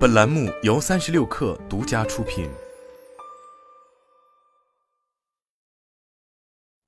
本栏目由三十六氪独家出品。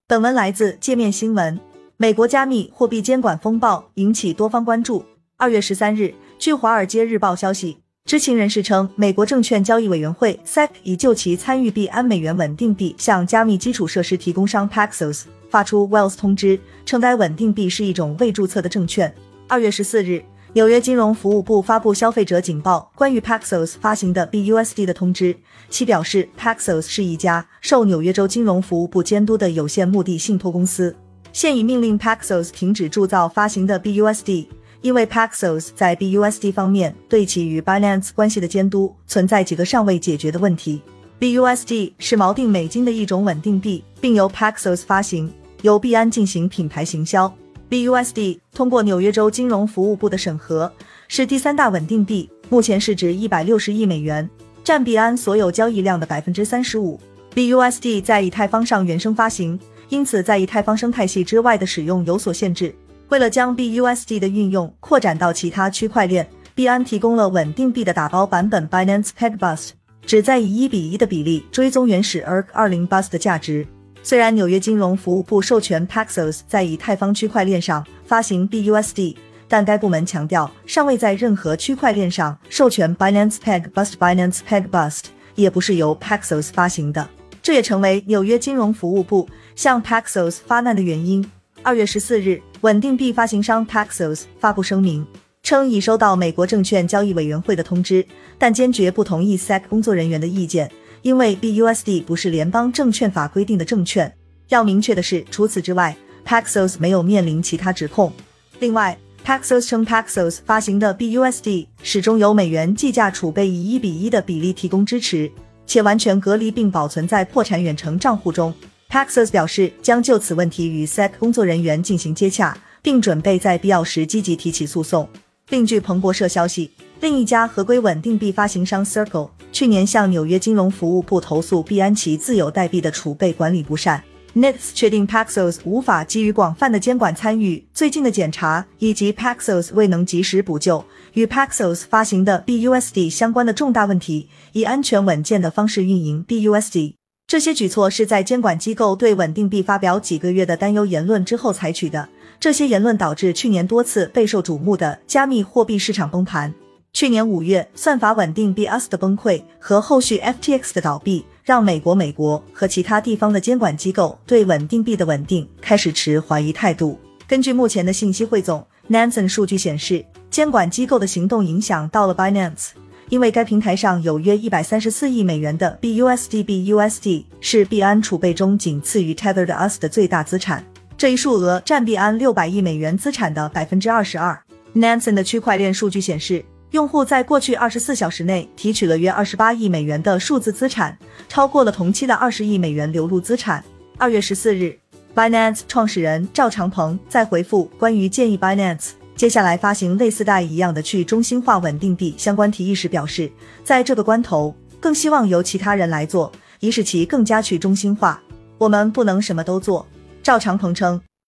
本文来自界面新闻。美国加密货币监管风暴引起多方关注。二月十三日，据《华尔街日报》消息，知情人士称，美国证券交易委员会 SEC 已就其参与币安美元稳定币向加密基础设施提供商 Paxos 发出 Wells 通知，称该稳定币是一种未注册的证券。二月十四日。纽约金融服务部发布消费者警报关于 Paxos 发行的 BUSD 的通知，其表示 Paxos 是一家受纽约州金融服务部监督的有限目的信托公司，现已命令 Paxos 停止铸造发行的 BUSD，因为 Paxos 在 BUSD 方面对其与 Binance 关系的监督存在几个尚未解决的问题。BUSD 是锚定美金的一种稳定币，并由 Paxos 发行，由币安进行品牌行销。BUSD 通过纽约州金融服务部的审核，是第三大稳定币，目前市值一百六十亿美元，占币安所有交易量的百分之三十五。BUSD 在以太坊上原生发行，因此在以太坊生态系之外的使用有所限制。为了将 BUSD 的运用扩展到其他区块链，币安提供了稳定币的打包版本 Binance Peg Bust，旨在以一比一的比例追踪原始 ERC 二零 Bus 的价值。虽然纽约金融服务部授权 Paxos 在以太坊区块链上发行 BUSD，但该部门强调尚未在任何区块链上授权 Binance Peg Bust。Binance Peg Bust 也不是由 Paxos 发行的，这也成为纽约金融服务部向 Paxos 发难的原因。二月十四日，稳定币发行商 Paxos 发布声明称，已收到美国证券交易委员会的通知，但坚决不同意 SEC 工作人员的意见。因为 BUSD 不是联邦证券法规定的证券。要明确的是，除此之外，Paxos 没有面临其他指控。另外，Paxos 称，Paxos 发行的 BUSD 始终由美元计价储备以一比一的比例提供支持，且完全隔离并保存在破产远程账户中。Paxos 表示将就此问题与 SEC 工作人员进行接洽，并准备在必要时积极提起诉讼。另据彭博社消息。另一家合规稳定币发行商 Circle 去年向纽约金融服务部投诉币安其自有代币的储备管理不善。Nets 确定 Paxos 无法基于广泛的监管参与最近的检查，以及 Paxos 未能及时补救与 Paxos 发行的 BUSD 相关的重大问题，以安全稳健的方式运营 BUSD。这些举措是在监管机构对稳定币发表几个月的担忧言论之后采取的。这些言论导致去年多次备受瞩目的加密货币市场崩盘。去年五月，算法稳定币 US 的崩溃和后续 FTX 的倒闭，让美国、美国和其他地方的监管机构对稳定币的稳定开始持怀疑态度。根据目前的信息汇总，Nansen 数据显示，监管机构的行动影响到了 Binance，因为该平台上有约一百三十四亿美元的 BUSD。BUSD 是币安储备中仅次于 Tether 的 US 的最大资产，这一数额占币安六百亿美元资产的百分之二十二。Nansen 的区块链数据显示。用户在过去二十四小时内提取了约二十八亿美元的数字资产，超过了同期的二十亿美元流入资产。二月十四日，Binance 创始人赵长鹏在回复关于建议 Binance 接下来发行类似大一样的去中心化稳定币相关提议时表示，在这个关头，更希望由其他人来做，以使其更加去中心化。我们不能什么都做。赵长鹏称，